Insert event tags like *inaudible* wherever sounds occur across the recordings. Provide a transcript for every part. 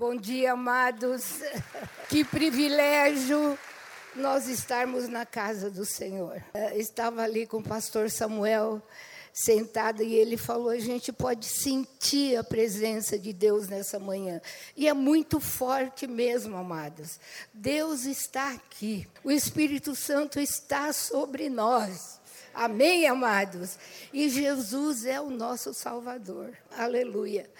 Bom dia, amados. Que privilégio nós estarmos na casa do Senhor. Eu estava ali com o pastor Samuel sentado e ele falou: a gente pode sentir a presença de Deus nessa manhã. E é muito forte mesmo, amados. Deus está aqui. O Espírito Santo está sobre nós. Amém, amados? E Jesus é o nosso Salvador. Aleluia.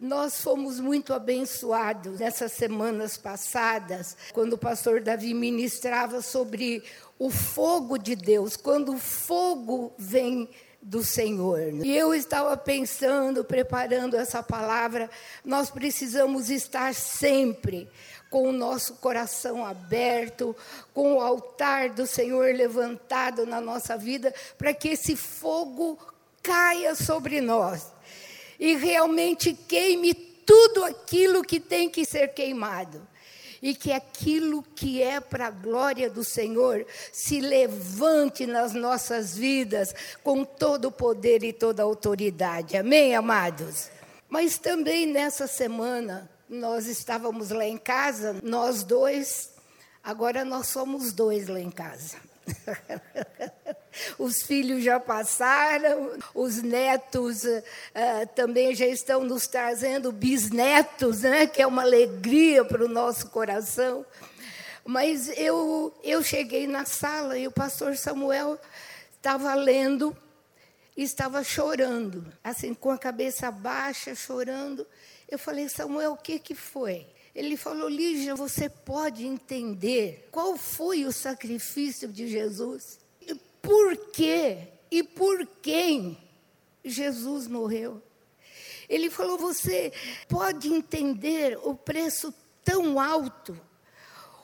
Nós fomos muito abençoados nessas semanas passadas, quando o pastor Davi ministrava sobre o fogo de Deus, quando o fogo vem do Senhor. E eu estava pensando, preparando essa palavra, nós precisamos estar sempre com o nosso coração aberto, com o altar do Senhor levantado na nossa vida, para que esse fogo caia sobre nós e realmente queime tudo aquilo que tem que ser queimado. E que aquilo que é para a glória do Senhor se levante nas nossas vidas com todo o poder e toda a autoridade. Amém, amados? Mas também nessa semana, nós estávamos lá em casa, nós dois, agora nós somos dois lá em casa. *laughs* Os filhos já passaram, os netos uh, também já estão nos trazendo bisnetos, né, que é uma alegria para o nosso coração. Mas eu, eu cheguei na sala e o pastor Samuel estava lendo e estava chorando, assim, com a cabeça baixa, chorando. Eu falei, Samuel, o que, que foi? Ele falou, Lígia, você pode entender qual foi o sacrifício de Jesus? E por quê e por quem Jesus morreu? Ele falou, você pode entender o preço tão alto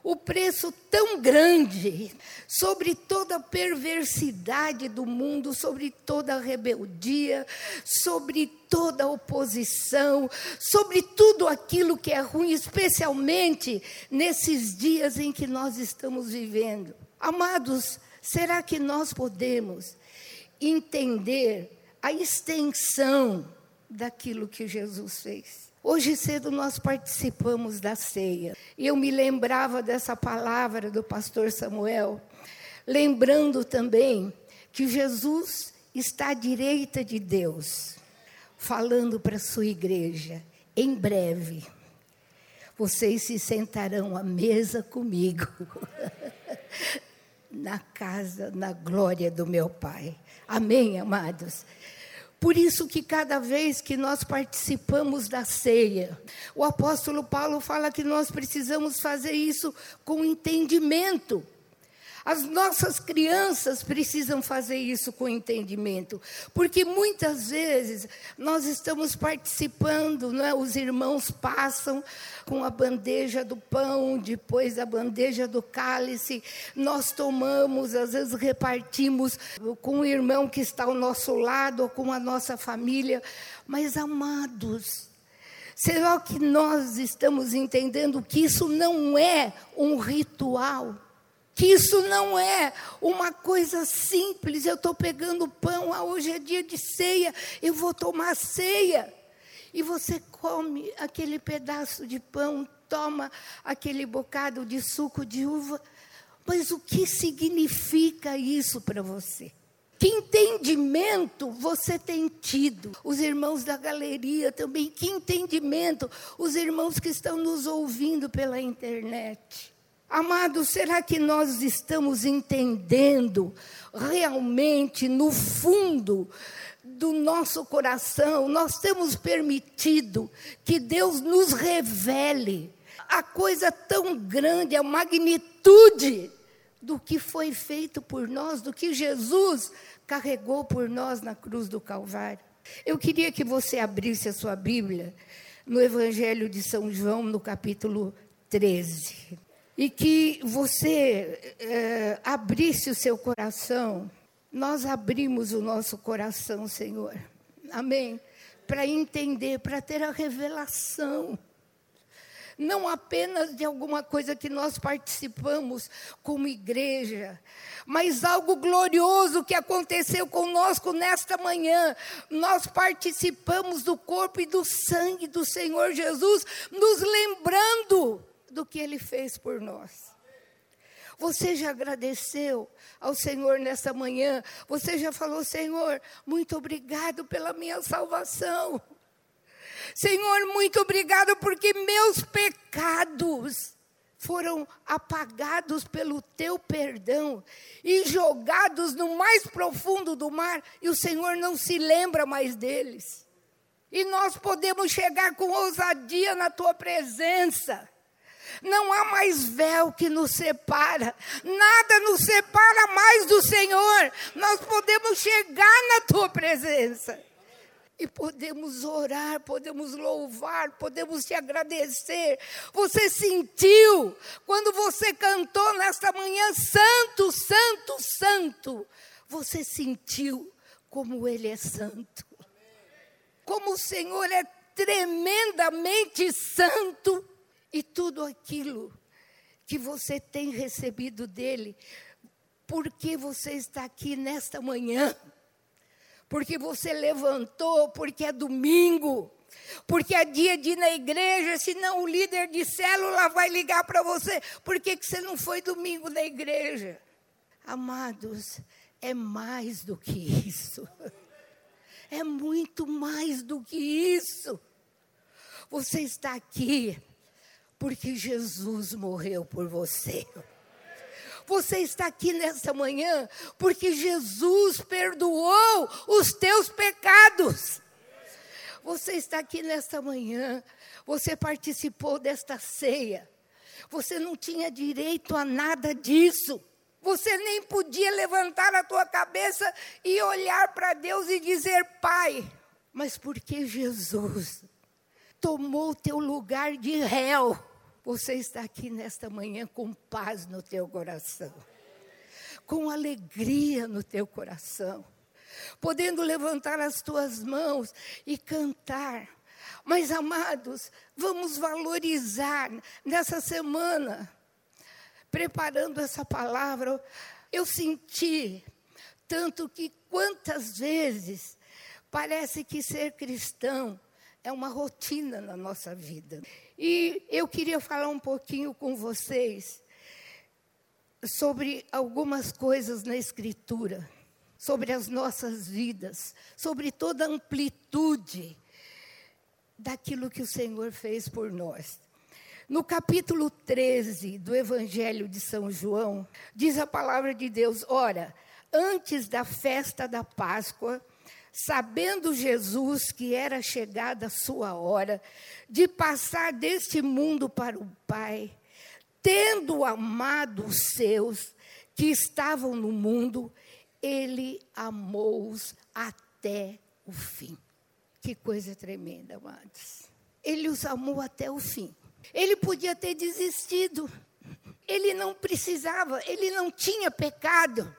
o preço tão grande sobre toda a perversidade do mundo, sobre toda a rebeldia, sobre toda a oposição, sobre tudo aquilo que é ruim, especialmente nesses dias em que nós estamos vivendo. Amados, será que nós podemos entender a extensão daquilo que Jesus fez? Hoje cedo nós participamos da ceia. E eu me lembrava dessa palavra do pastor Samuel, lembrando também que Jesus está à direita de Deus, falando para a sua igreja: em breve vocês se sentarão à mesa comigo, *laughs* na casa, na glória do meu Pai. Amém, amados? Por isso que cada vez que nós participamos da ceia, o apóstolo Paulo fala que nós precisamos fazer isso com entendimento. As nossas crianças precisam fazer isso com entendimento, porque muitas vezes nós estamos participando, né? os irmãos passam com a bandeja do pão, depois a bandeja do cálice, nós tomamos, às vezes repartimos com o irmão que está ao nosso lado ou com a nossa família, mas amados, será que nós estamos entendendo que isso não é um ritual? Que isso não é uma coisa simples. Eu estou pegando pão, ah, hoje é dia de ceia, eu vou tomar ceia. E você come aquele pedaço de pão, toma aquele bocado de suco de uva. Mas o que significa isso para você? Que entendimento você tem tido? Os irmãos da galeria também, que entendimento? Os irmãos que estão nos ouvindo pela internet. Amados, será que nós estamos entendendo realmente no fundo do nosso coração, nós temos permitido que Deus nos revele a coisa tão grande, a magnitude do que foi feito por nós, do que Jesus carregou por nós na cruz do Calvário. Eu queria que você abrisse a sua Bíblia no Evangelho de São João, no capítulo 13 e que você é, abrisse o seu coração. Nós abrimos o nosso coração, Senhor. Amém? Para entender, para ter a revelação não apenas de alguma coisa que nós participamos como igreja, mas algo glorioso que aconteceu conosco nesta manhã. Nós participamos do corpo e do sangue do Senhor Jesus, nos que Ele fez por nós. Você já agradeceu ao Senhor nessa manhã? Você já falou, Senhor, muito obrigado pela minha salvação. Senhor, muito obrigado porque meus pecados foram apagados pelo teu perdão e jogados no mais profundo do mar, e o Senhor não se lembra mais deles. E nós podemos chegar com ousadia na tua presença. Não há mais véu que nos separa, nada nos separa mais do Senhor. Nós podemos chegar na tua presença. E podemos orar, podemos louvar, podemos te agradecer. Você sentiu quando você cantou nesta manhã, Santo, Santo, Santo. Você sentiu como Ele é santo. Como o Senhor é tremendamente santo. E tudo aquilo que você tem recebido dEle, porque você está aqui nesta manhã porque você levantou, porque é domingo, porque é dia de ir na igreja, senão o líder de célula vai ligar para você. Por que, que você não foi domingo na igreja? Amados, é mais do que isso. É muito mais do que isso. Você está aqui porque Jesus morreu por você. Você está aqui nessa manhã porque Jesus perdoou os teus pecados. Você está aqui nesta manhã, você participou desta ceia. Você não tinha direito a nada disso. Você nem podia levantar a tua cabeça e olhar para Deus e dizer, Pai, mas porque Jesus tomou o teu lugar de réu você está aqui nesta manhã com paz no teu coração, com alegria no teu coração, podendo levantar as tuas mãos e cantar. Mas, amados, vamos valorizar nessa semana, preparando essa palavra, eu senti tanto que quantas vezes parece que ser cristão é uma rotina na nossa vida. E eu queria falar um pouquinho com vocês sobre algumas coisas na Escritura, sobre as nossas vidas, sobre toda a amplitude daquilo que o Senhor fez por nós. No capítulo 13 do Evangelho de São João, diz a palavra de Deus: Ora, antes da festa da Páscoa, sabendo Jesus que era chegada a sua hora de passar deste mundo para o Pai, tendo amado os seus que estavam no mundo, ele amou-os até o fim. Que coisa tremenda, amados. Ele os amou até o fim. Ele podia ter desistido. Ele não precisava, ele não tinha pecado.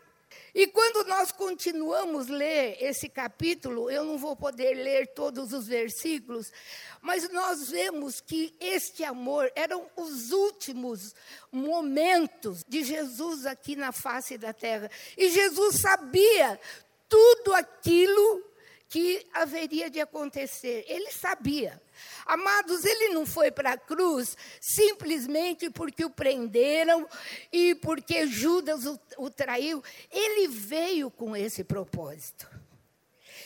E quando nós continuamos ler esse capítulo, eu não vou poder ler todos os versículos, mas nós vemos que este amor eram os últimos momentos de Jesus aqui na face da terra. E Jesus sabia tudo aquilo que haveria de acontecer. Ele sabia. Amados, ele não foi para a cruz simplesmente porque o prenderam e porque Judas o, o traiu. Ele veio com esse propósito.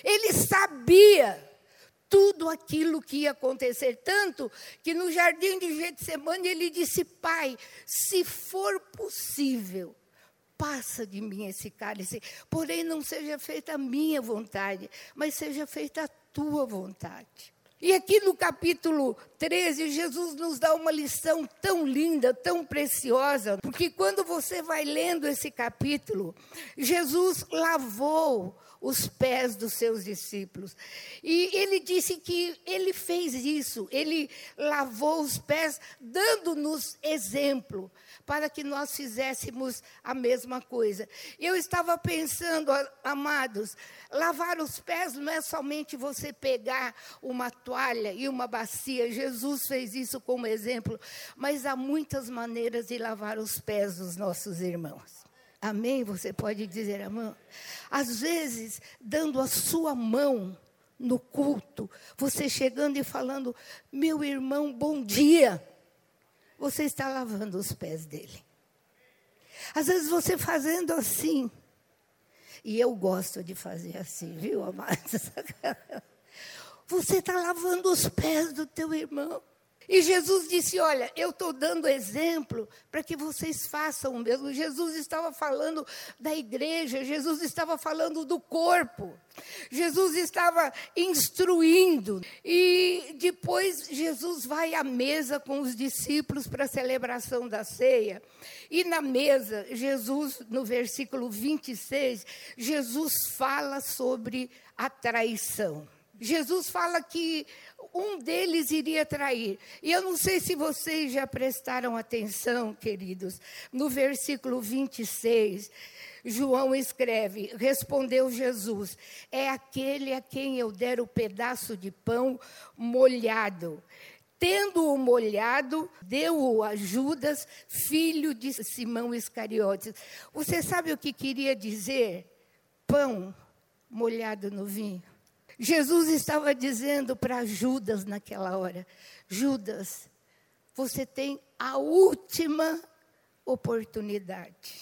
Ele sabia tudo aquilo que ia acontecer. Tanto que no jardim de Getsemane ele disse: Pai, se for possível, passa de mim esse cálice, porém não seja feita a minha vontade, mas seja feita a tua vontade. E aqui no capítulo 13, Jesus nos dá uma lição tão linda, tão preciosa, porque quando você vai lendo esse capítulo, Jesus lavou os pés dos seus discípulos. E ele disse que ele fez isso, ele lavou os pés, dando-nos exemplo para que nós fizéssemos a mesma coisa. Eu estava pensando, amados, lavar os pés não é somente você pegar uma toalha e uma bacia. Jesus fez isso como exemplo, mas há muitas maneiras de lavar os pés dos nossos irmãos. Amém? Você pode dizer amém? Às vezes, dando a sua mão no culto, você chegando e falando: Meu irmão, bom dia. você está lavando os pés dele. Às vezes você fazendo assim, e eu gosto de fazer assim, viu, amados? *laughs* Você está lavando os pés do teu irmão. E Jesus disse: Olha, eu estou dando exemplo para que vocês façam o mesmo. Jesus estava falando da igreja, Jesus estava falando do corpo, Jesus estava instruindo. E depois Jesus vai à mesa com os discípulos para a celebração da ceia. E na mesa, Jesus, no versículo 26, Jesus fala sobre a traição. Jesus fala que um deles iria trair. E eu não sei se vocês já prestaram atenção, queridos, no versículo 26. João escreve: Respondeu Jesus: É aquele a quem eu der o pedaço de pão molhado. Tendo-o molhado, deu-o a Judas, filho de Simão Iscariotes. Você sabe o que queria dizer? Pão molhado no vinho. Jesus estava dizendo para Judas naquela hora: Judas, você tem a última oportunidade.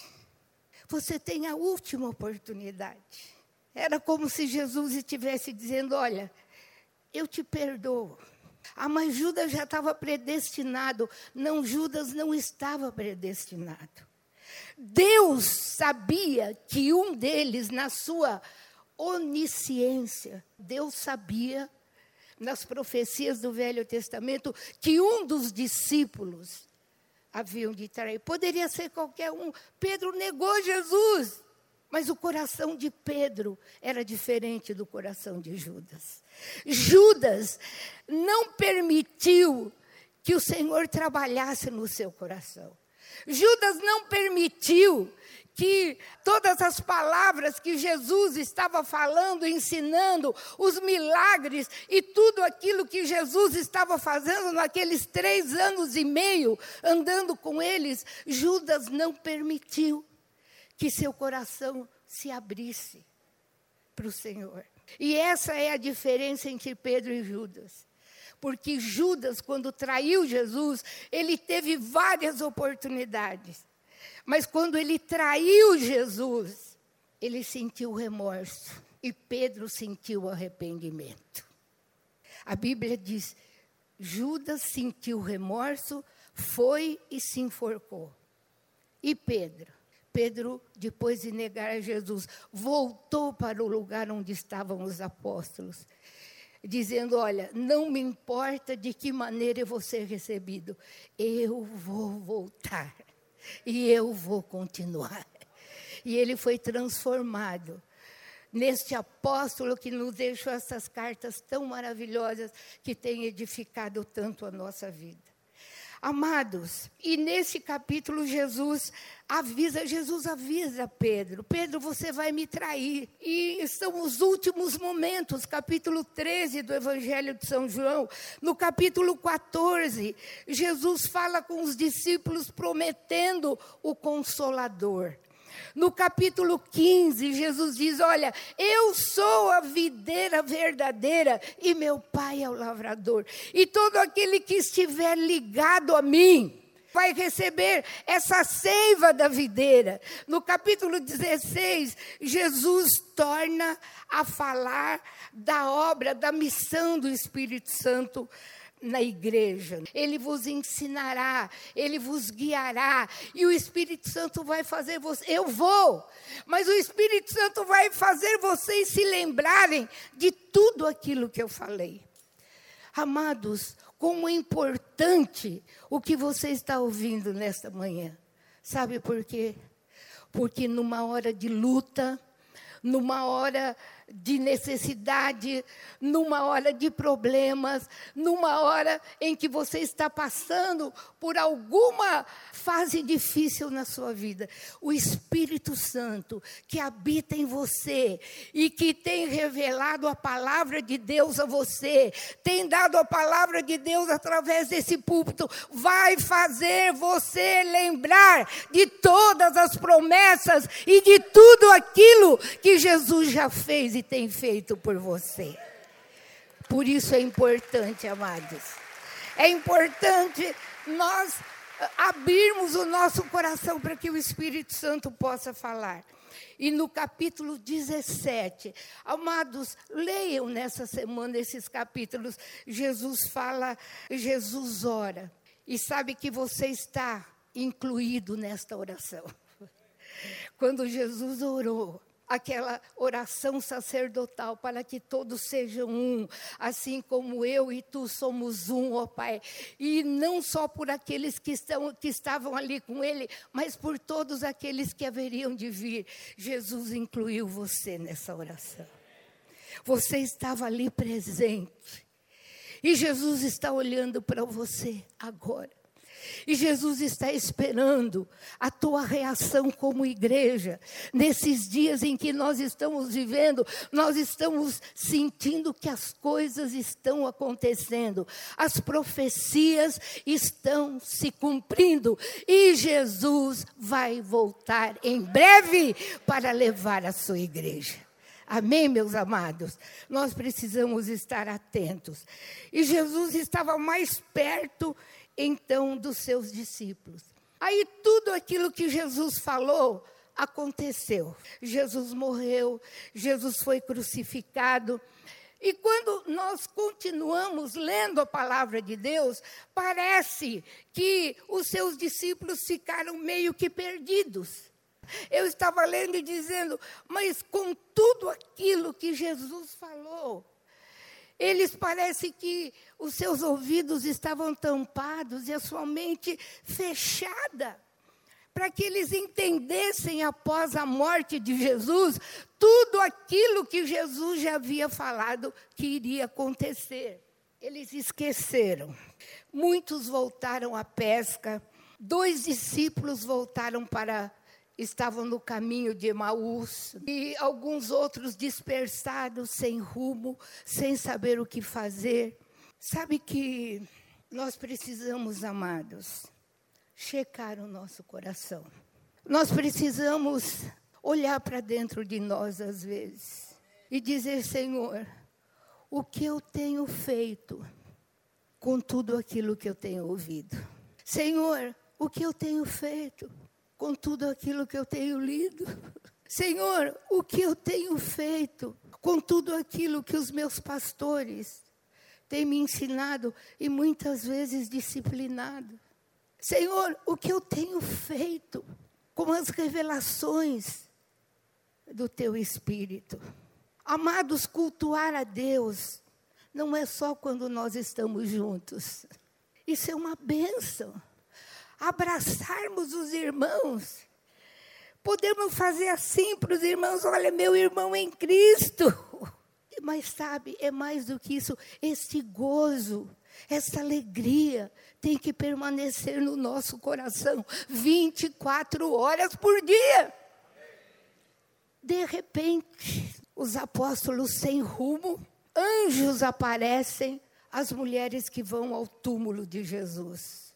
Você tem a última oportunidade. Era como se Jesus estivesse dizendo: Olha, eu te perdoo. Ah, mas Judas já estava predestinado. Não, Judas não estava predestinado. Deus sabia que um deles, na sua onisciência. Deus sabia, nas profecias do Velho Testamento, que um dos discípulos haviam de trair. Poderia ser qualquer um. Pedro negou Jesus. Mas o coração de Pedro era diferente do coração de Judas. Judas não permitiu que o Senhor trabalhasse no seu coração. Judas não permitiu que todas as palavras que Jesus estava falando, ensinando, os milagres e tudo aquilo que Jesus estava fazendo naqueles três anos e meio andando com eles, Judas não permitiu que seu coração se abrisse para o Senhor. E essa é a diferença entre Pedro e Judas. Porque Judas, quando traiu Jesus, ele teve várias oportunidades. Mas quando ele traiu Jesus, ele sentiu remorso. E Pedro sentiu arrependimento. A Bíblia diz: Judas sentiu remorso, foi e se enforcou. E Pedro? Pedro, depois de negar Jesus, voltou para o lugar onde estavam os apóstolos, dizendo: Olha, não me importa de que maneira eu vou ser recebido, eu vou voltar e eu vou continuar. E ele foi transformado neste apóstolo que nos deixou essas cartas tão maravilhosas que têm edificado tanto a nossa vida. Amados, e nesse capítulo Jesus avisa, Jesus avisa Pedro, Pedro, você vai me trair. E são os últimos momentos, capítulo 13 do Evangelho de São João. No capítulo 14, Jesus fala com os discípulos prometendo o consolador. No capítulo 15, Jesus diz: Olha, eu sou a videira verdadeira e meu pai é o lavrador. E todo aquele que estiver ligado a mim, vai receber essa seiva da videira. No capítulo 16, Jesus torna a falar da obra, da missão do Espírito Santo na igreja. Ele vos ensinará, ele vos guiará, e o Espírito Santo vai fazer você. Eu vou, mas o Espírito Santo vai fazer vocês se lembrarem de tudo aquilo que eu falei. Amados, como é importante o que você está ouvindo nesta manhã. Sabe por quê? Porque numa hora de luta, numa hora de necessidade, numa hora de problemas, numa hora em que você está passando por alguma fase difícil na sua vida. O Espírito Santo que habita em você e que tem revelado a palavra de Deus a você, tem dado a palavra de Deus através desse púlpito, vai fazer você lembrar de todas as promessas e de tudo aquilo que Jesus já fez tem feito por você. Por isso é importante, amados. É importante nós abrirmos o nosso coração para que o Espírito Santo possa falar. E no capítulo 17, amados, leiam nessa semana esses capítulos. Jesus fala, Jesus ora. E sabe que você está incluído nesta oração. *laughs* Quando Jesus orou, aquela oração sacerdotal para que todos sejam um, assim como eu e tu somos um, ó Pai. E não só por aqueles que, estão, que estavam ali com ele, mas por todos aqueles que haveriam de vir. Jesus incluiu você nessa oração. Você estava ali presente. E Jesus está olhando para você agora. E Jesus está esperando a tua reação como igreja. Nesses dias em que nós estamos vivendo, nós estamos sentindo que as coisas estão acontecendo, as profecias estão se cumprindo e Jesus vai voltar em breve para levar a sua igreja. Amém, meus amados? Nós precisamos estar atentos. E Jesus estava mais perto então dos seus discípulos. Aí tudo aquilo que Jesus falou aconteceu. Jesus morreu, Jesus foi crucificado. E quando nós continuamos lendo a palavra de Deus, parece que os seus discípulos ficaram meio que perdidos. Eu estava lendo e dizendo, mas com tudo aquilo que Jesus falou, eles parece que os seus ouvidos estavam tampados e a sua mente fechada, para que eles entendessem após a morte de Jesus tudo aquilo que Jesus já havia falado que iria acontecer. Eles esqueceram. Muitos voltaram à pesca, dois discípulos voltaram para estavam no caminho de Emaús e alguns outros dispersados, sem rumo, sem saber o que fazer. Sabe que nós precisamos, amados, checar o nosso coração. Nós precisamos olhar para dentro de nós às vezes e dizer: Senhor, o que eu tenho feito com tudo aquilo que eu tenho ouvido? Senhor, o que eu tenho feito com tudo aquilo que eu tenho lido. *laughs* Senhor, o que eu tenho feito com tudo aquilo que os meus pastores têm me ensinado e muitas vezes disciplinado. Senhor, o que eu tenho feito com as revelações do teu espírito. Amados, cultuar a Deus não é só quando nós estamos juntos. Isso é uma bênção abraçarmos os irmãos. Podemos fazer assim para os irmãos: olha, meu irmão em Cristo. *laughs* Mas sabe, é mais do que isso, este gozo, essa alegria tem que permanecer no nosso coração 24 horas por dia. De repente, os apóstolos sem rumo, anjos aparecem, as mulheres que vão ao túmulo de Jesus.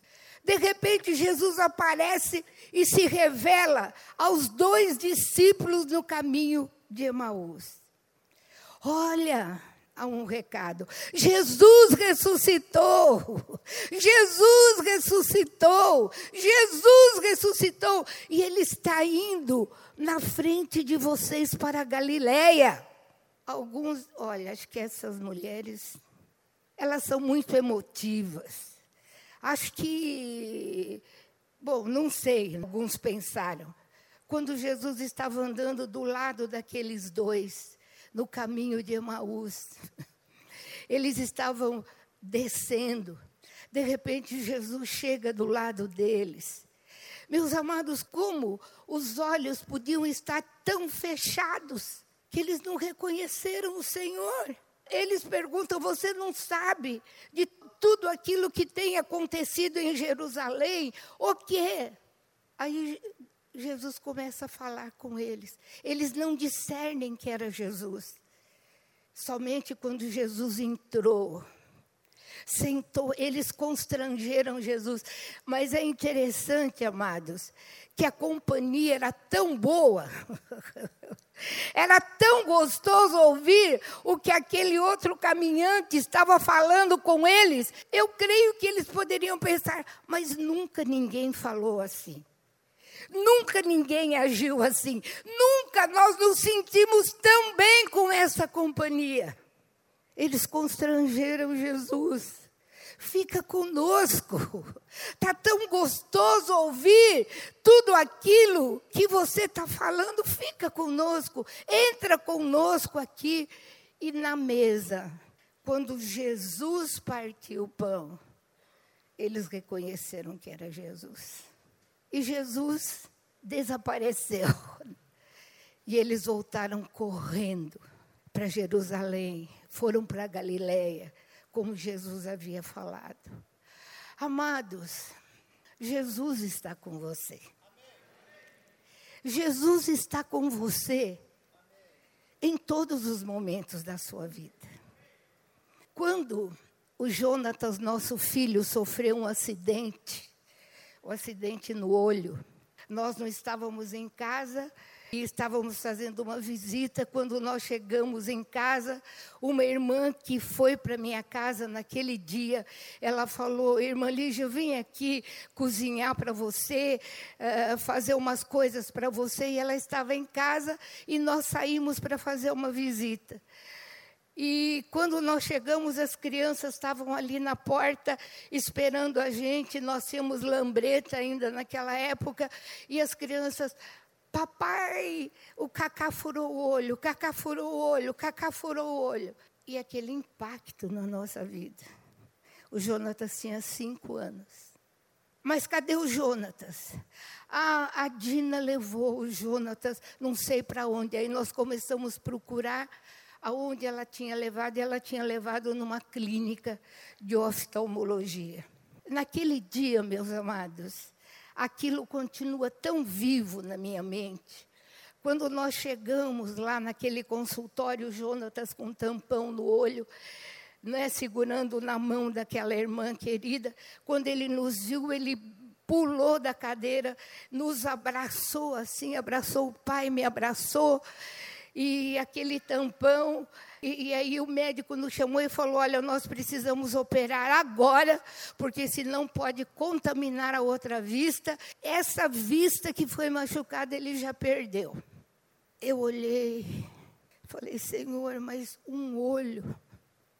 De repente, Jesus aparece e se revela aos dois discípulos no caminho de Emaús. Olha, há um recado. Jesus ressuscitou. Jesus ressuscitou. Jesus ressuscitou. E ele está indo na frente de vocês para a Galileia. Alguns, olha, acho que essas mulheres, elas são muito emotivas. Acho que, bom, não sei, alguns pensaram. Quando Jesus estava andando do lado daqueles dois, no caminho de Emaús, *laughs* eles estavam descendo. De repente, Jesus chega do lado deles. Meus amados, como os olhos podiam estar tão fechados que eles não reconheceram o Senhor? Eles perguntam: Você não sabe de tudo aquilo que tem acontecido em Jerusalém, o quê? Aí Jesus começa a falar com eles. Eles não discernem que era Jesus. Somente quando Jesus entrou, sentou, eles constrangeram Jesus. Mas é interessante, amados, que a companhia era tão boa, *laughs* era tão gostoso ouvir o que aquele outro caminhante estava falando com eles. Eu creio que eles poderiam pensar, mas nunca ninguém falou assim. Nunca ninguém agiu assim. Nunca nós nos sentimos tão bem com essa companhia. Eles constrangeram Jesus. Fica conosco. Está tão gostoso ouvir tudo aquilo que você está falando. Fica conosco. Entra conosco aqui. E na mesa, quando Jesus partiu o pão, eles reconheceram que era Jesus. E Jesus desapareceu. E eles voltaram correndo para Jerusalém, foram para Galiléia como Jesus havia falado. Amados, Jesus está com você. Jesus está com você em todos os momentos da sua vida. Quando o Jonatas, nosso filho, sofreu um acidente, um acidente no olho, nós não estávamos em casa, e estávamos fazendo uma visita. Quando nós chegamos em casa, uma irmã que foi para minha casa naquele dia, ela falou: Irmã Lígia, eu vim aqui cozinhar para você, uh, fazer umas coisas para você. E ela estava em casa e nós saímos para fazer uma visita. E quando nós chegamos, as crianças estavam ali na porta esperando a gente. Nós tínhamos lambreta ainda naquela época. E as crianças, Papai, o Cacá furou o olho, o Cacá furou o olho, o Cacá furou o olho. E aquele impacto na nossa vida. O Jonatas tinha cinco anos. Mas cadê o Jonatas? Ah, a Dina levou o Jonatas, não sei para onde. Aí nós começamos a procurar aonde ela tinha levado, e ela tinha levado numa clínica de oftalmologia. Naquele dia, meus amados, aquilo continua tão vivo na minha mente. Quando nós chegamos lá naquele consultório, Jonatas com um tampão no olho, né, segurando na mão daquela irmã querida, quando ele nos viu, ele pulou da cadeira, nos abraçou assim, abraçou o pai, me abraçou, e aquele tampão, e, e, aí o médico nos chamou e falou: Olha, nós precisamos operar agora, porque senão pode contaminar a outra vista. Essa vista que foi machucada, ele já perdeu. Eu olhei, falei: Senhor, mas um olho.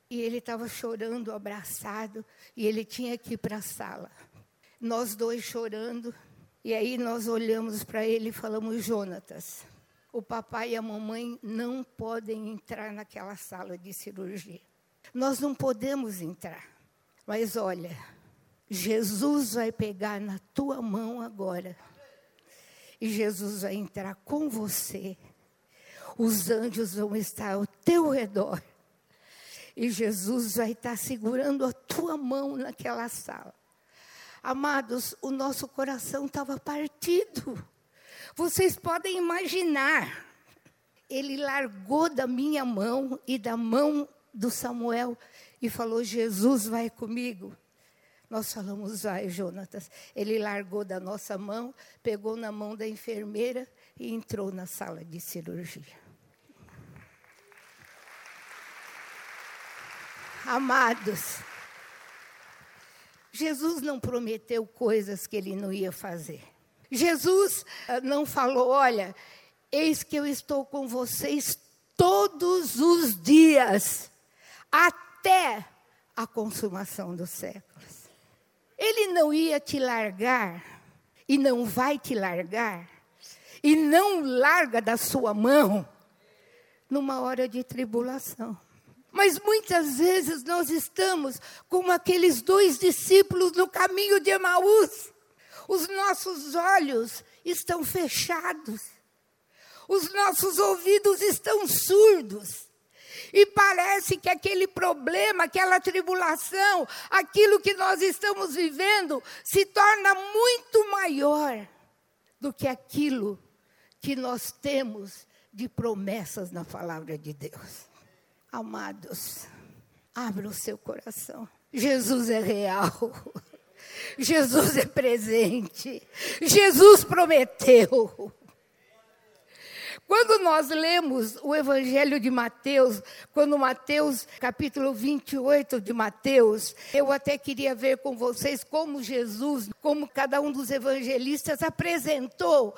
E ele estava chorando, abraçado, e ele tinha que ir para a sala. Nós dois chorando, e aí nós olhamos para ele e falamos: Jonatas o papai e a mamãe não podem entrar naquela sala de cirurgia. Nós não podemos entrar. Mas olha, Jesus vai pegar na tua mão agora. E Jesus vai entrar com você. Os anjos vão estar ao teu redor. E Jesus vai estar segurando a tua mão naquela sala. Amados, o nosso coração estava partido. Vocês podem imaginar, ele largou da minha mão e da mão do Samuel e falou: Jesus vai comigo. Nós falamos, vai, Jonatas. Ele largou da nossa mão, pegou na mão da enfermeira e entrou na sala de cirurgia. Amados, Jesus não prometeu coisas que ele não ia fazer. Jesus ah, não falou: olha, eis que eu estou com vocês todos os dias, até a consumação dos séculos. Ele não ia te largar, e não vai te largar, e não larga da sua mão numa hora de tribulação. Mas muitas vezes nós estamos como aqueles dois discípulos no caminho de Emaús. Os nossos olhos estão fechados. Os nossos ouvidos estão surdos. E parece que aquele problema, aquela tribulação, aquilo que nós estamos vivendo, se torna muito maior do que aquilo que nós temos de promessas na palavra de Deus. Amados, abra o seu coração. Jesus é real. Jesus é presente. Jesus prometeu. Quando nós lemos o Evangelho de Mateus, quando Mateus, capítulo 28 de Mateus, eu até queria ver com vocês como Jesus, como cada um dos evangelistas apresentou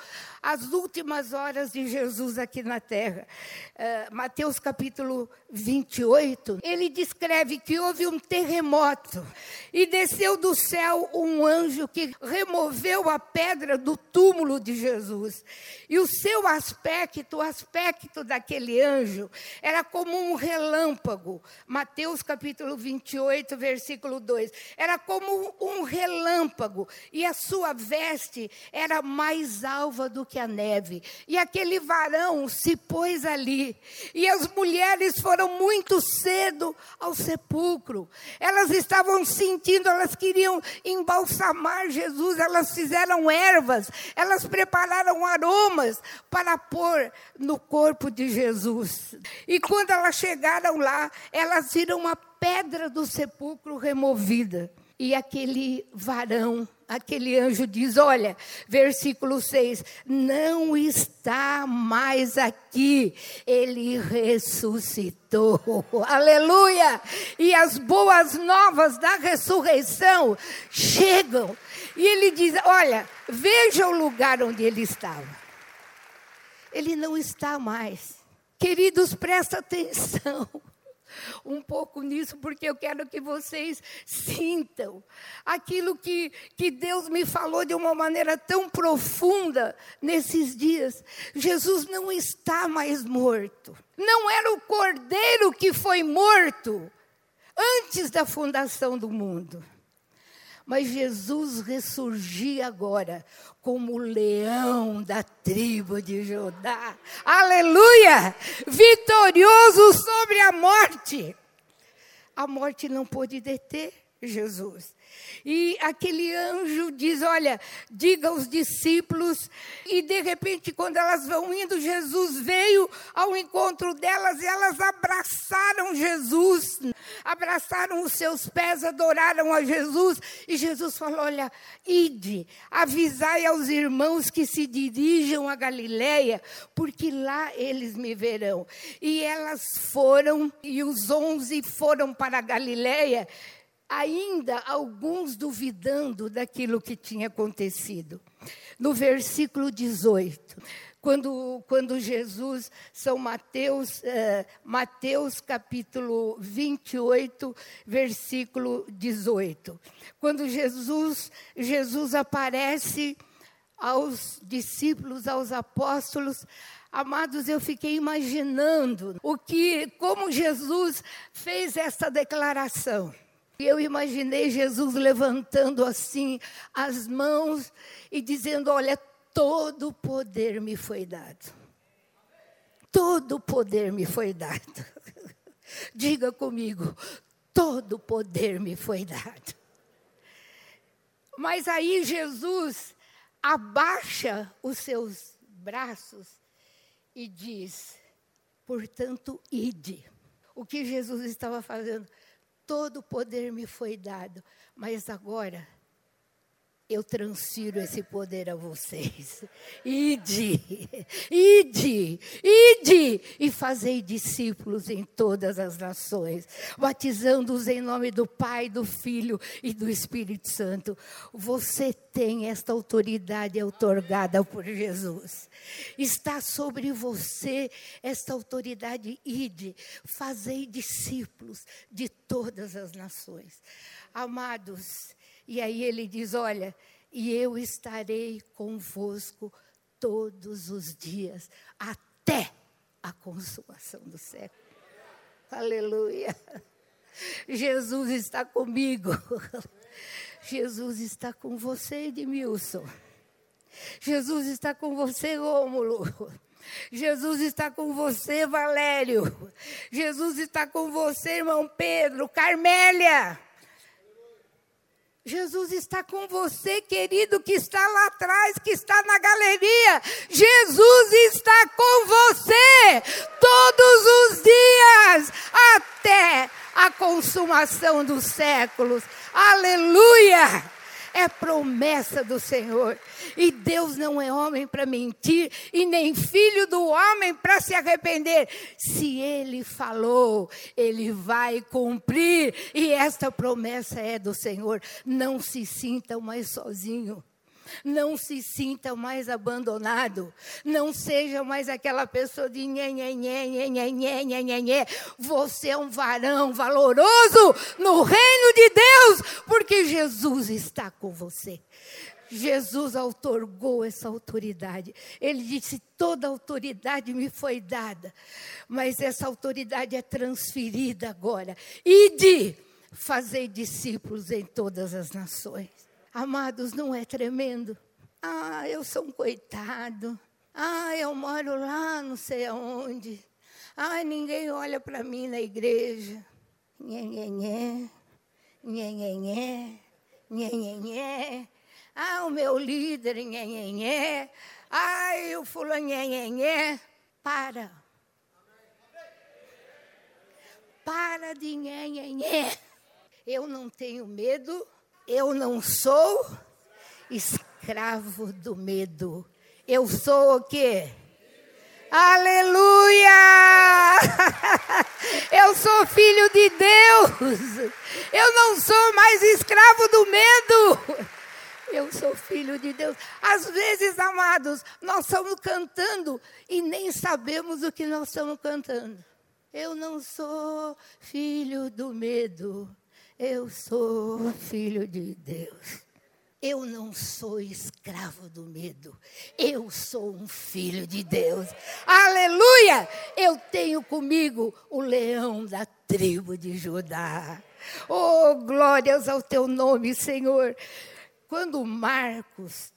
as últimas horas de Jesus aqui na terra. Uh, Mateus capítulo 28, ele descreve que houve um terremoto e desceu do céu um anjo que removeu a pedra do túmulo de Jesus. E o seu aspecto, o aspecto daquele anjo, era como um relâmpago. Mateus capítulo 28, versículo 2. Era como um relâmpago e a sua veste era mais alva do que que a neve. E aquele varão se pôs ali. E as mulheres foram muito cedo ao sepulcro. Elas estavam sentindo, elas queriam embalsamar Jesus, elas fizeram ervas, elas prepararam aromas para pôr no corpo de Jesus. E quando elas chegaram lá, elas viram uma pedra do sepulcro removida. E aquele varão aquele anjo diz: Olha, versículo 6: Não está mais aqui, ele ressuscitou. *laughs* Aleluia! E as boas novas da ressurreição chegam. E ele diz: Olha, veja o lugar onde ele estava. Ele não está mais. Queridos, presta atenção um pouco nisso, porque eu quero que vocês sintam aquilo que, que Deus me falou de uma maneira tão profunda nesses dias. Jesus não está mais morto. Não era o cordeiro que foi morto antes da fundação do mundo. Mas Jesus ressurgia agora como o leão da tribo de Judá. Aleluia! Vitorioso sobre a morte. A morte não pôde deter Jesus. E aquele anjo diz: Olha, diga aos discípulos. E de repente, quando elas vão indo, Jesus veio ao encontro delas e elas abraçaram Jesus, abraçaram os seus pés, adoraram a Jesus. E Jesus falou: Olha, ide, avisai aos irmãos que se dirijam a Galiléia, porque lá eles me verão. E elas foram, e os onze foram para a Galiléia ainda alguns duvidando daquilo que tinha acontecido. No versículo 18, quando, quando Jesus, São Mateus, eh, Mateus capítulo 28, versículo 18. Quando Jesus, Jesus aparece aos discípulos, aos apóstolos, Amados, eu fiquei imaginando o que, como Jesus fez essa declaração. Eu imaginei Jesus levantando assim as mãos e dizendo: Olha, todo o poder me foi dado. Todo o poder me foi dado. *laughs* Diga comigo: todo o poder me foi dado. Mas aí Jesus abaixa os seus braços e diz: portanto, ide. O que Jesus estava fazendo? Todo o poder me foi dado, mas agora eu transfiro esse poder a vocês. Ide, ide, ide e fazei discípulos em todas as nações, batizando-os em nome do Pai, do Filho e do Espírito Santo. Você tem esta autoridade outorgada por Jesus. Está sobre você esta autoridade. Ide, fazei discípulos de todas as nações. Amados, e aí ele diz: Olha, e eu estarei convosco todos os dias, até a consumação do século. Aleluia. Jesus está comigo. *laughs* Jesus está com você, Edmilson. Jesus está com você, Rômulo. Jesus está com você, Valério. Jesus está com você, irmão Pedro, Carmélia. Jesus está com você, querido, que está lá atrás, que está na galeria. Jesus está com você todos os dias, até a consumação dos séculos. Aleluia! É promessa do Senhor. E Deus não é homem para mentir, e nem filho do homem para se arrepender. Se ele falou, ele vai cumprir. E esta promessa é do Senhor. Não se sinta mais sozinho. Não se sinta mais abandonado. Não seja mais aquela pessoa de nhê, nhê, nhê, nhê. Você é um varão valoroso no reino de Deus, porque Jesus está com você. Jesus otorgou essa autoridade. Ele disse: toda autoridade me foi dada, mas essa autoridade é transferida agora. E de fazer discípulos em todas as nações. Amados, não é tremendo? Ah, eu sou um coitado. Ah, eu moro lá, não sei aonde. Ah, ninguém olha para mim na igreja. Nhê, nhê, nhê. Ah, o meu líder, nhê. Ai, o fulano, nhê. Para. Para de nhê. Eu não tenho medo eu não sou escravo do medo. Eu sou o quê? Aleluia! *laughs* Eu sou filho de Deus. Eu não sou mais escravo do medo. Eu sou filho de Deus. Às vezes, amados, nós estamos cantando e nem sabemos o que nós estamos cantando. Eu não sou filho do medo. Eu sou filho de Deus. Eu não sou escravo do medo. Eu sou um filho de Deus. Aleluia! Eu tenho comigo o leão da tribo de Judá. Oh, glórias ao teu nome, Senhor. Quando Marcos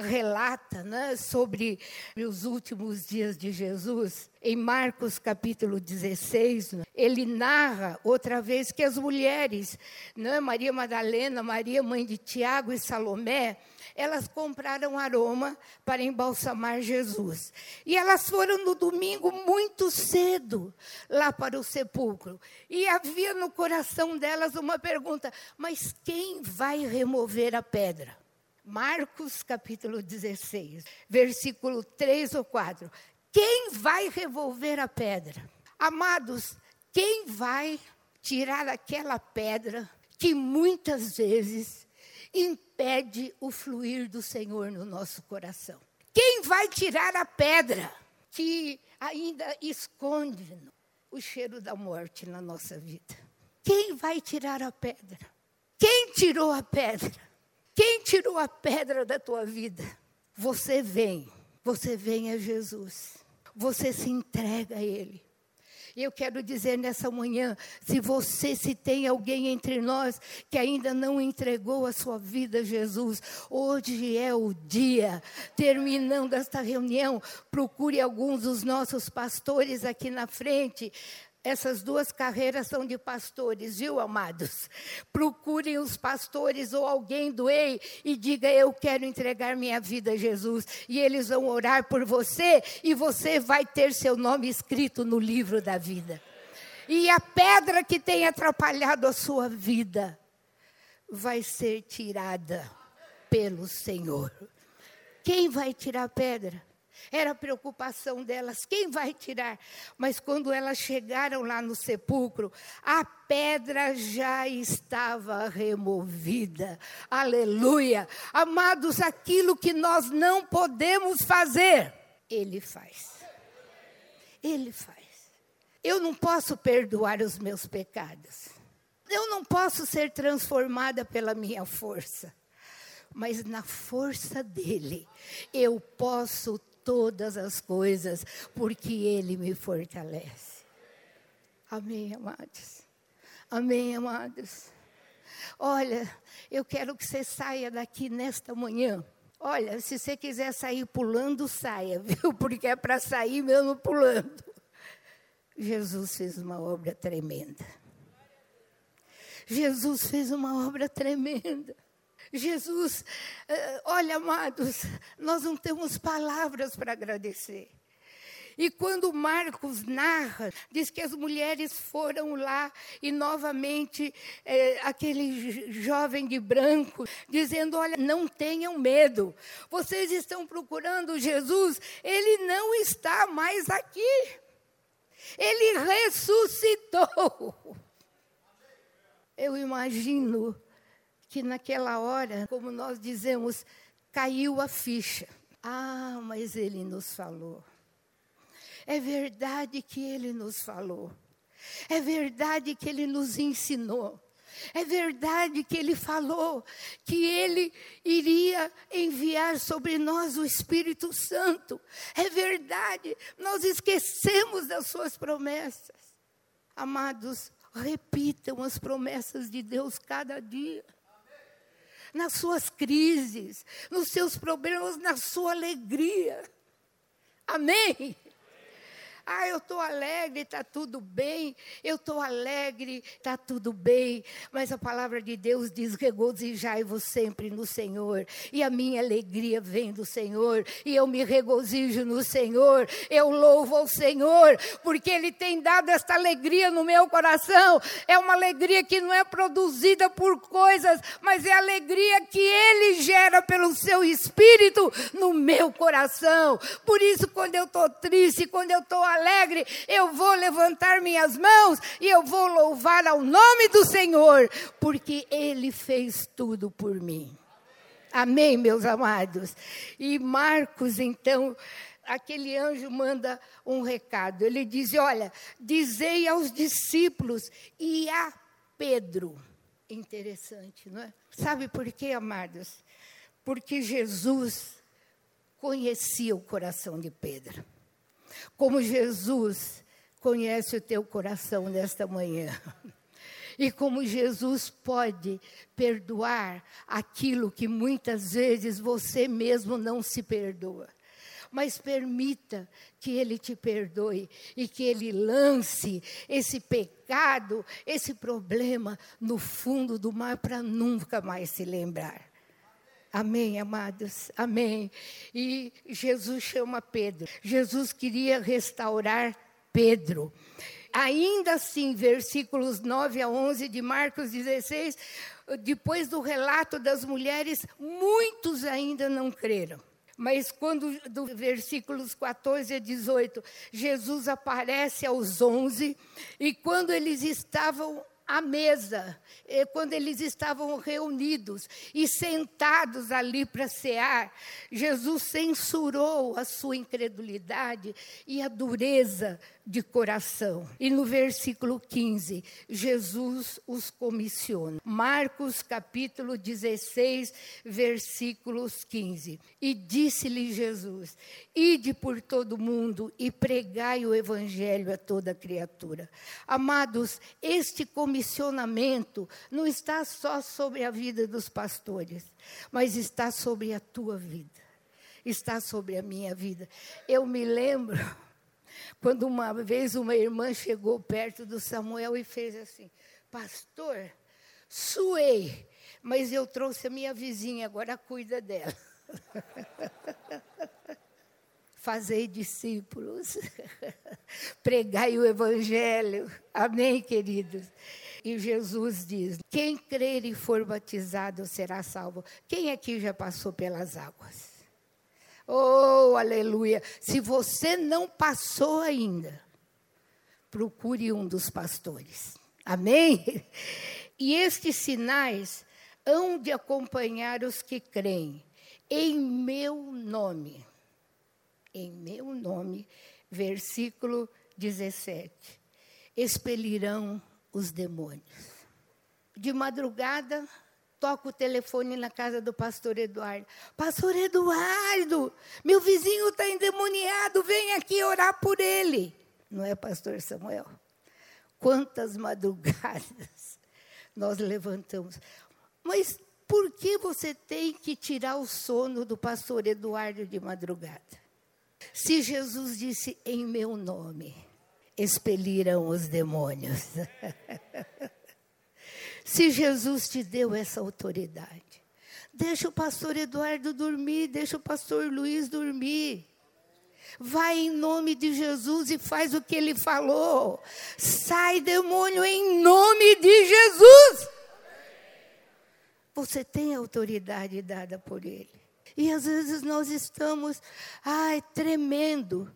relata né, sobre os últimos dias de Jesus, em Marcos capítulo 16, ele narra outra vez que as mulheres, né, Maria Madalena, Maria mãe de Tiago e Salomé, elas compraram aroma para embalsamar Jesus. E elas foram no domingo muito cedo lá para o sepulcro. E havia no coração delas uma pergunta: mas quem vai remover a pedra? Marcos capítulo 16, versículo 3 ou 4. Quem vai revolver a pedra? Amados, quem vai tirar aquela pedra que muitas vezes impede o fluir do Senhor no nosso coração? Quem vai tirar a pedra que ainda esconde o cheiro da morte na nossa vida? Quem vai tirar a pedra? Quem tirou a pedra? Quem tirou a pedra da tua vida? Você vem, você vem a Jesus, você se entrega a Ele. E eu quero dizer nessa manhã: se você, se tem alguém entre nós que ainda não entregou a sua vida a Jesus, hoje é o dia. Terminando esta reunião, procure alguns dos nossos pastores aqui na frente. Essas duas carreiras são de pastores, viu, amados? Procurem os pastores ou alguém do EI e diga: Eu quero entregar minha vida a Jesus. E eles vão orar por você e você vai ter seu nome escrito no livro da vida. E a pedra que tem atrapalhado a sua vida vai ser tirada pelo Senhor. Quem vai tirar a pedra? Era a preocupação delas, quem vai tirar? Mas quando elas chegaram lá no sepulcro, a pedra já estava removida. Aleluia! Amados, aquilo que nós não podemos fazer, Ele faz. Ele faz. Eu não posso perdoar os meus pecados. Eu não posso ser transformada pela minha força mas na força dele eu posso todas as coisas, porque Ele me fortalece. Amém, amados. Amém, amados. Olha, eu quero que você saia daqui nesta manhã. Olha, se você quiser sair pulando, saia, *laughs* viu? Porque é para sair mesmo pulando. Jesus fez uma obra tremenda. Jesus fez uma obra tremenda. Jesus, eh, olha, amados, nós não temos palavras para agradecer. E quando Marcos narra, diz que as mulheres foram lá e novamente é, aquele jovem de branco dizendo: Olha, não tenham medo, vocês estão procurando Jesus, ele não está mais aqui, ele ressuscitou. Eu imagino que naquela hora, como nós dizemos, caiu a ficha. Ah, mas ele nos falou. É verdade que ele nos falou. É verdade que ele nos ensinou. É verdade que ele falou que ele iria enviar sobre nós o Espírito Santo. É verdade, nós esquecemos das suas promessas. Amados, repitam as promessas de Deus cada dia. Nas suas crises, nos seus problemas, na sua alegria. Amém? Ah, eu estou alegre, está tudo bem. Eu estou alegre, está tudo bem. Mas a palavra de Deus diz: regozijai-vos sempre no Senhor. E a minha alegria vem do Senhor. E eu me regozijo no Senhor. Eu louvo ao Senhor, porque Ele tem dado esta alegria no meu coração. É uma alegria que não é produzida por coisas, mas é a alegria que Ele gera pelo seu espírito no meu coração. Por isso, quando eu estou triste, quando eu estou alegre, alegre, eu vou levantar minhas mãos e eu vou louvar ao nome do Senhor, porque Ele fez tudo por mim. Amém, meus amados? E Marcos, então, aquele anjo manda um recado. Ele diz: Olha, dizei aos discípulos e a Pedro. Interessante, não é? Sabe por quê, amados? Porque Jesus conhecia o coração de Pedro. Como Jesus conhece o teu coração nesta manhã. E como Jesus pode perdoar aquilo que muitas vezes você mesmo não se perdoa. Mas permita que Ele te perdoe e que Ele lance esse pecado, esse problema no fundo do mar para nunca mais se lembrar. Amém, amados? Amém. E Jesus chama Pedro. Jesus queria restaurar Pedro. Ainda assim, versículos 9 a 11 de Marcos 16, depois do relato das mulheres, muitos ainda não creram. Mas quando, do versículos 14 a 18, Jesus aparece aos 11, e quando eles estavam à mesa, eh, quando eles estavam reunidos e sentados ali para cear, Jesus censurou a sua incredulidade e a dureza de coração. E no versículo 15, Jesus os comissiona. Marcos capítulo 16, versículos 15. E disse-lhe Jesus: Ide por todo mundo e pregai o evangelho a toda criatura. Amados, este comissionamento não está só sobre a vida dos pastores, mas está sobre a tua vida. Está sobre a minha vida. Eu me lembro quando uma vez uma irmã chegou perto do Samuel e fez assim: Pastor, suei, mas eu trouxe a minha vizinha, agora cuida dela. *laughs* Fazei discípulos, *laughs* pregai o evangelho. Amém, queridos? E Jesus diz: quem crer e for batizado será salvo. Quem aqui já passou pelas águas? Oh, aleluia. Se você não passou ainda, procure um dos pastores. Amém? E estes sinais hão de acompanhar os que creem em meu nome. Em meu nome, versículo 17. Expelirão os demônios. De madrugada, toco o telefone na casa do pastor Eduardo. Pastor Eduardo, meu vizinho está endemoniado, vem aqui orar por ele. Não é, pastor Samuel? Quantas madrugadas nós levantamos. Mas por que você tem que tirar o sono do pastor Eduardo de madrugada? Se Jesus disse em meu nome, expeliram os demônios. *laughs* Se Jesus te deu essa autoridade, Deixa o pastor Eduardo dormir, deixa o pastor Luiz dormir. Vai em nome de Jesus e faz o que ele falou. Sai, demônio, em nome de Jesus. Você tem autoridade dada por ele. E às vezes nós estamos, ai, tremendo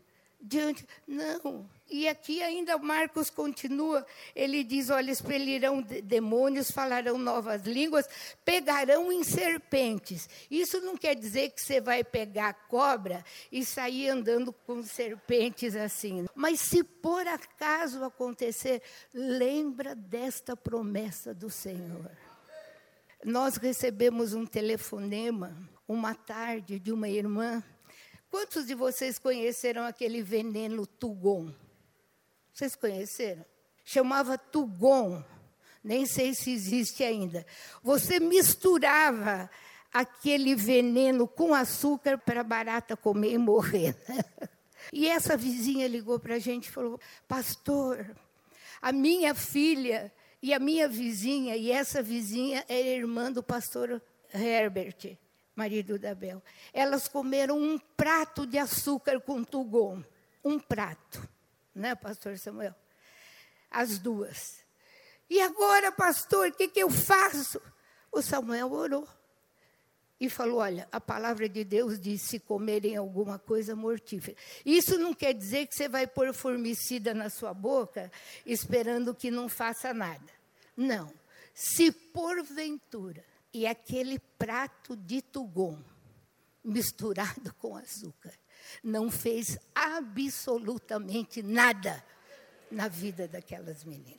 diante. Não. E aqui ainda Marcos continua, ele diz: olha, expelirão demônios, falarão novas línguas, pegarão em serpentes. Isso não quer dizer que você vai pegar cobra e sair andando com serpentes assim. Mas se por acaso acontecer, lembra desta promessa do Senhor. Nós recebemos um telefonema uma tarde de uma irmã. Quantos de vocês conheceram aquele veneno Tugon? Vocês conheceram? Chamava Tugon. Nem sei se existe ainda. Você misturava aquele veneno com açúcar para barata comer e morrer. *laughs* E essa vizinha ligou para a gente e falou: Pastor, a minha filha e a minha vizinha, e essa vizinha é irmã do pastor Herbert marido da Bel. Elas comeram um prato de açúcar com tugon. Um prato, né, pastor Samuel? As duas. E agora, pastor, o que, que eu faço? O Samuel orou e falou: Olha, a palavra de Deus diz: se comerem alguma coisa mortífera. Isso não quer dizer que você vai pôr formicida na sua boca esperando que não faça nada. Não. Se porventura e aquele prato de tugon misturado com açúcar não fez absolutamente nada na vida daquelas meninas.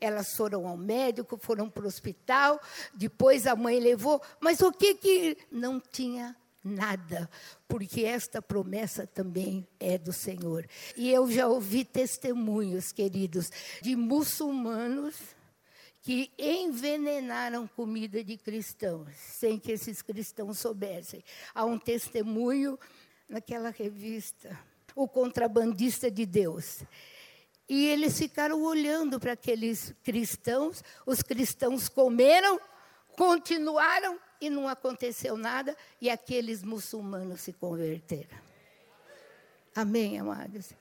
Elas foram ao médico, foram para o hospital, depois a mãe levou, mas o que que não tinha nada, porque esta promessa também é do Senhor. E eu já ouvi testemunhos, queridos, de muçulmanos que envenenaram comida de cristãos, sem que esses cristãos soubessem. Há um testemunho naquela revista, O Contrabandista de Deus. E eles ficaram olhando para aqueles cristãos, os cristãos comeram, continuaram e não aconteceu nada, e aqueles muçulmanos se converteram. Amém, amados?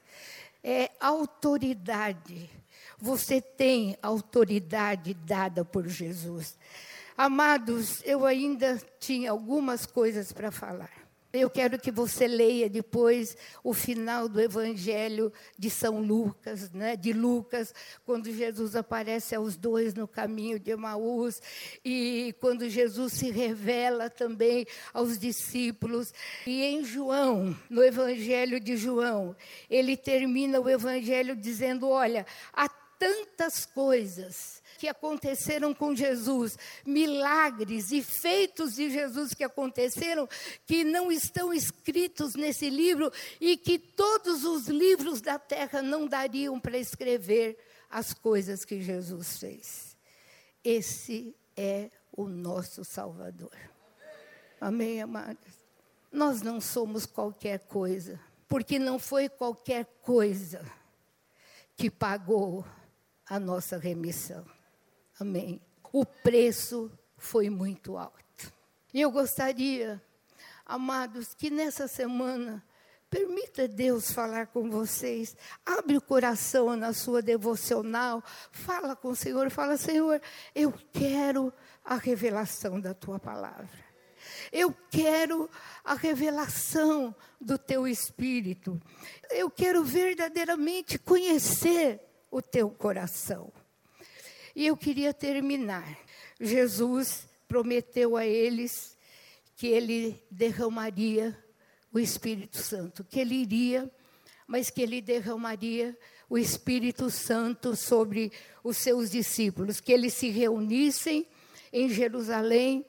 É autoridade você tem autoridade dada por Jesus. Amados, eu ainda tinha algumas coisas para falar. Eu quero que você leia depois o final do Evangelho de São Lucas, né, de Lucas, quando Jesus aparece aos dois no caminho de Emaús e quando Jesus se revela também aos discípulos. E em João, no Evangelho de João, ele termina o Evangelho dizendo: Olha, a tantas coisas que aconteceram com Jesus, milagres e feitos de Jesus que aconteceram, que não estão escritos nesse livro e que todos os livros da terra não dariam para escrever as coisas que Jesus fez. Esse é o nosso Salvador. Amém, amados? Nós não somos qualquer coisa, porque não foi qualquer coisa que pagou a nossa remissão. Amém. O preço foi muito alto. E eu gostaria, amados, que nessa semana Permita Deus falar com vocês. Abre o coração na sua devocional. Fala com o Senhor. Fala, Senhor, eu quero a revelação da tua palavra. Eu quero a revelação do teu espírito. Eu quero verdadeiramente conhecer o teu coração. E eu queria terminar. Jesus prometeu a eles que ele derramaria o Espírito Santo, que ele iria, mas que ele derramaria o Espírito Santo sobre os seus discípulos, que eles se reunissem em Jerusalém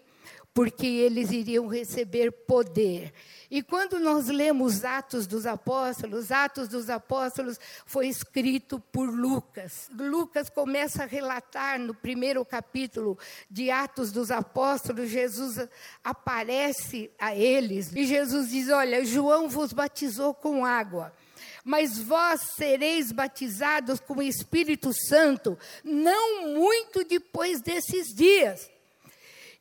porque eles iriam receber poder. E quando nós lemos Atos dos Apóstolos, Atos dos Apóstolos foi escrito por Lucas. Lucas começa a relatar no primeiro capítulo de Atos dos Apóstolos, Jesus aparece a eles e Jesus diz: Olha, João vos batizou com água mas vós sereis batizados com o Espírito Santo, não muito depois desses dias.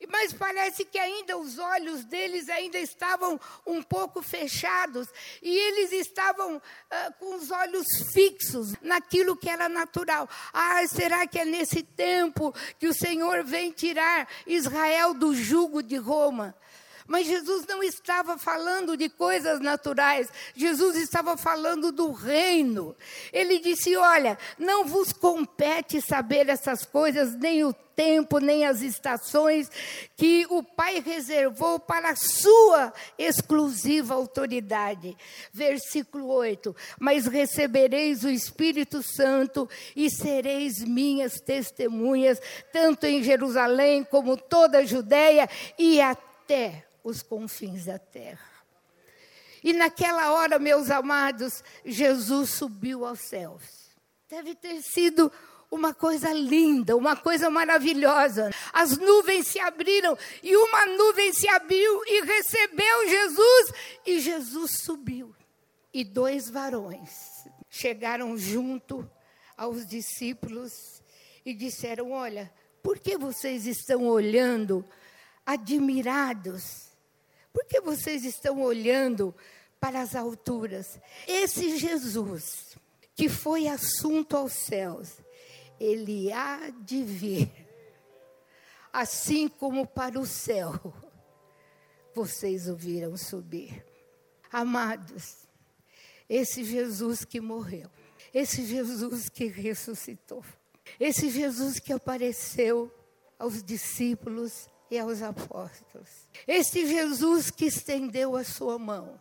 Mas parece que ainda os olhos deles ainda estavam um pouco fechados e eles estavam uh, com os olhos fixos naquilo que era natural. Ah, será que é nesse tempo que o Senhor vem tirar Israel do jugo de Roma? Mas Jesus não estava falando de coisas naturais, Jesus estava falando do reino. Ele disse: Olha, não vos compete saber essas coisas, nem o tempo, nem as estações que o Pai reservou para a sua exclusiva autoridade. Versículo 8: Mas recebereis o Espírito Santo e sereis minhas testemunhas, tanto em Jerusalém como toda a Judéia e até os confins da terra. E naquela hora, meus amados, Jesus subiu aos céus. Deve ter sido uma coisa linda, uma coisa maravilhosa. As nuvens se abriram e uma nuvem se abriu e recebeu Jesus e Jesus subiu. E dois varões chegaram junto aos discípulos e disseram: Olha, por que vocês estão olhando admirados por que vocês estão olhando para as alturas? Esse Jesus que foi assunto aos céus, ele há de vir, assim como para o céu vocês o viram subir. Amados, esse Jesus que morreu, esse Jesus que ressuscitou, esse Jesus que apareceu aos discípulos e aos apóstolos. Este Jesus que estendeu a sua mão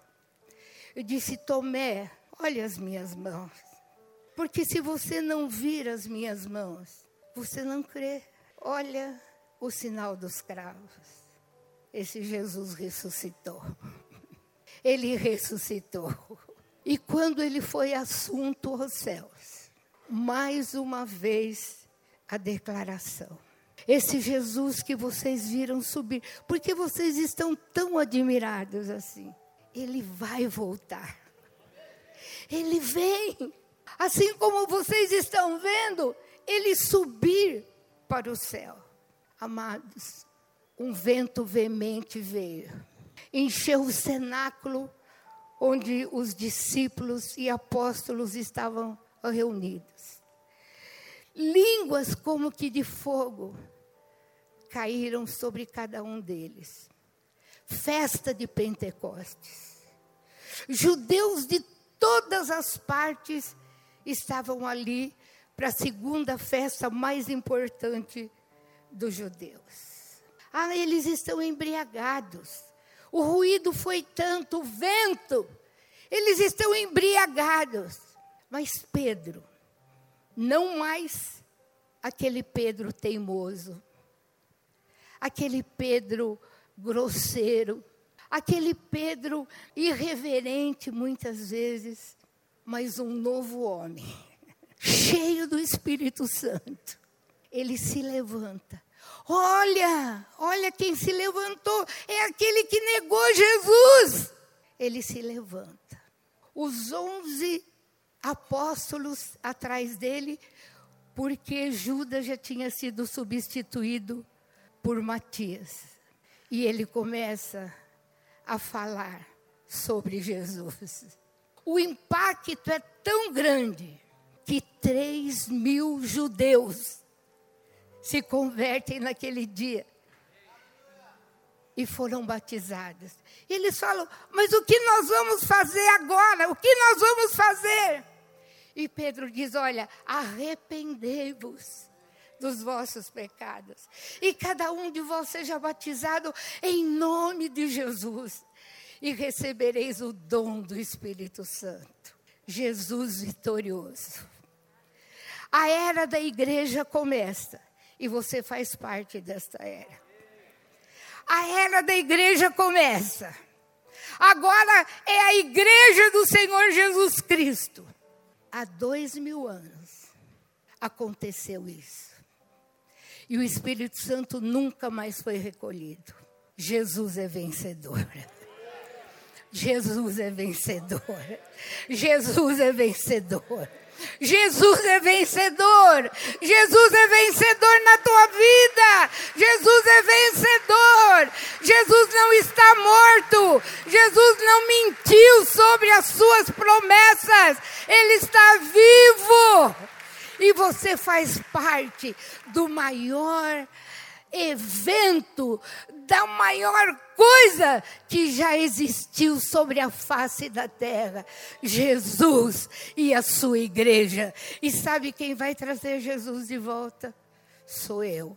e disse: Tomé, olha as minhas mãos. Porque se você não vir as minhas mãos, você não crê. Olha o sinal dos cravos. Esse Jesus ressuscitou. *laughs* Ele ressuscitou. E quando ele foi assunto aos céus, mais uma vez a declaração: esse Jesus que vocês viram subir. Por que vocês estão tão admirados assim? Ele vai voltar. Ele vem. Assim como vocês estão vendo, ele subir para o céu. Amados, um vento veemente veio, encheu o cenáculo onde os discípulos e apóstolos estavam reunidos. Línguas como que de fogo caíram sobre cada um deles. Festa de Pentecostes. Judeus de todas as partes estavam ali para a segunda festa mais importante dos judeus. Ah, eles estão embriagados. O ruído foi tanto, o vento. Eles estão embriagados. Mas Pedro, não mais aquele Pedro teimoso, aquele Pedro grosseiro, aquele Pedro irreverente muitas vezes, mas um novo homem, *laughs* cheio do Espírito Santo. Ele se levanta. Olha, olha quem se levantou, é aquele que negou Jesus. Ele se levanta. Os onze apóstolos atrás dele, porque Judas já tinha sido substituído por Matias. E ele começa a falar sobre Jesus. O impacto é tão grande que três mil judeus se convertem naquele dia e foram batizados. E eles falam: Mas o que nós vamos fazer agora? O que nós vamos fazer? E Pedro diz: Olha, arrependei-vos dos vossos pecados. E cada um de vós seja batizado em nome de Jesus. E recebereis o dom do Espírito Santo. Jesus vitorioso. A era da igreja começa. E você faz parte desta era. A era da igreja começa. Agora é a igreja do Senhor Jesus Cristo. Há dois mil anos aconteceu isso. E o Espírito Santo nunca mais foi recolhido. Jesus é vencedor. Jesus é vencedor. Jesus é vencedor. Jesus é vencedor. Jesus é vencedor na tua vida. Jesus é vencedor. Jesus não está morto. Jesus não mentiu sobre as suas promessas. Ele está vivo. E você faz parte do maior evento, da maior coisa que já existiu sobre a face da terra: Jesus e a sua igreja. E sabe quem vai trazer Jesus de volta? Sou eu,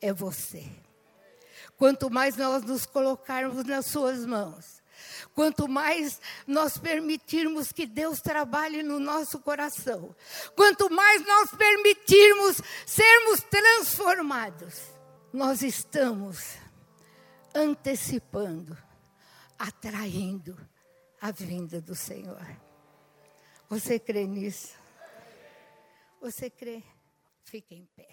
é você. Quanto mais nós nos colocarmos nas suas mãos, quanto mais nós permitirmos que Deus trabalhe no nosso coração, quanto mais nós permitirmos sermos transformados, nós estamos antecipando, atraindo a vinda do Senhor. Você crê nisso? Você crê? Fique em pé.